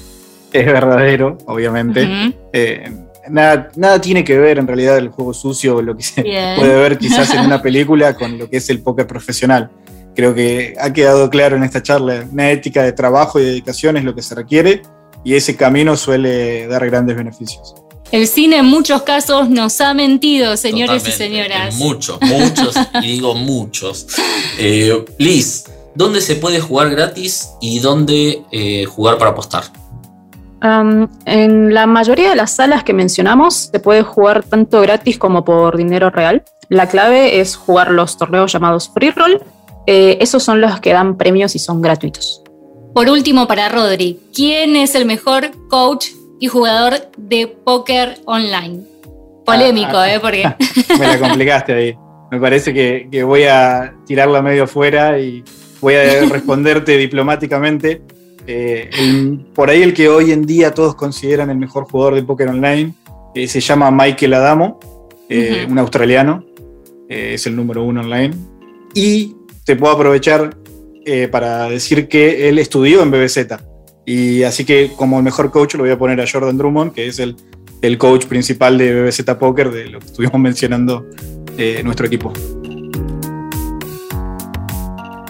Es verdadero, obviamente. Eh, nada, nada tiene que ver en realidad el juego sucio, lo que se puede ver quizás en una [laughs] película, con lo que es el póker profesional. Creo que ha quedado claro en esta charla, una ética de trabajo y dedicación es lo que se requiere y ese camino suele dar grandes beneficios. El cine en muchos casos nos ha mentido, señores y señoras. Muchos, muchos, y digo muchos. Eh, Liz, ¿dónde se puede jugar gratis y dónde eh, jugar para apostar? En la mayoría de las salas que mencionamos se puede jugar tanto gratis como por dinero real. La clave es jugar los torneos llamados free roll. Eh, esos son los que dan premios y son gratuitos. Por último, para Rodri, ¿quién es el mejor coach y jugador de póker online? Polémico, ah, ah. ¿eh? Porque... [laughs] Me la complicaste ahí. Me parece que, que voy a tirarla medio fuera y voy a responderte diplomáticamente. Eh, por ahí el que hoy en día todos consideran el mejor jugador de póker online eh, se llama Michael Adamo, eh, un australiano, es el número uno online. Y te puedo aprovechar para decir que él estudió en BBZ. Y así que como el mejor coach lo voy a poner a Jordan Drummond, que es el, el coach principal de BBZ Poker, de lo que estuvimos [laughs] mencionando nuestro equipo.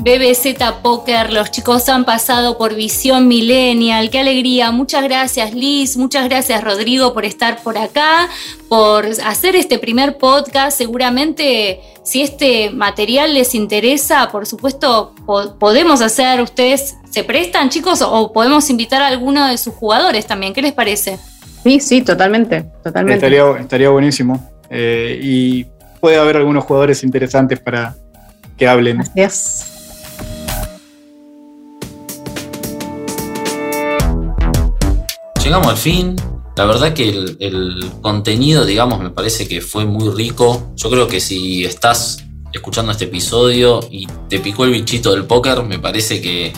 BBZ Poker, los chicos han pasado por Visión Millennial, qué alegría. Muchas gracias Liz, muchas gracias Rodrigo por estar por acá, por hacer este primer podcast. Seguramente si este material les interesa, por supuesto podemos hacer, ustedes se prestan chicos o podemos invitar a alguno de sus jugadores también, ¿qué les parece? Sí, sí, totalmente, totalmente. Estaría, buenísimo. Eh, y puede haber algunos jugadores interesantes para que hablen. Gracias. Llegamos al fin. La verdad que el, contenido, digamos, me parece que fue muy rico. Yo creo que si estás escuchando este episodio y te picó el bichito del póker, me parece que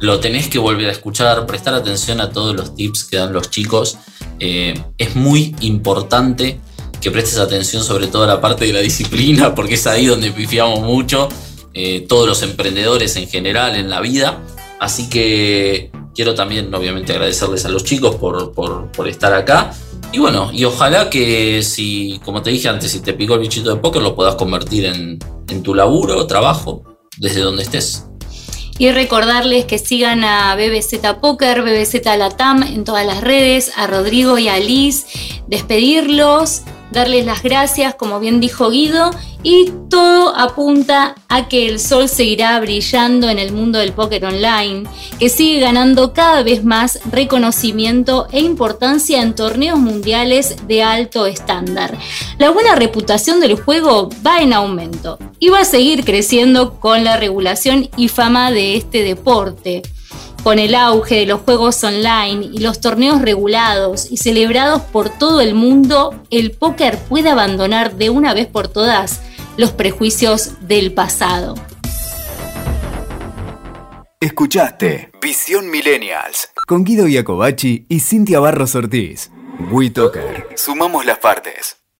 lo tenés que volver a escuchar, prestar atención a todos los tips que dan los chicos. Eh, es muy importante que prestes atención sobre todo a la parte de la disciplina, porque es ahí donde pifiamos mucho, eh, todos los emprendedores en general en la vida. Así que quiero también, obviamente, agradecerles a los chicos por, estar acá. Y bueno, y ojalá que si, como te dije antes, si te picó el bichito de póker, lo puedas convertir en, en tu laburo, trabajo, desde donde estés. Y recordarles que sigan a BBZ Poker, BBZ Latam en todas las redes, a Rodrigo y a Liz, despedirlos, darles las gracias, como bien dijo Guido, y todo apunta a que el sol seguirá brillando en el mundo del póker online, que sigue ganando cada vez más reconocimiento e importancia en torneos mundiales de alto estándar. La buena reputación del juego va en aumento y va a seguir creciendo con la regulación y fama de este deporte. Con el auge de los juegos online y los torneos regulados y celebrados por todo el mundo, el póker puede abandonar de una vez por todas los prejuicios del pasado. Escuchaste Visión Millennials con Guido Iacobacci y Cintia Barros Ortiz. WeToker. Sumamos las partes.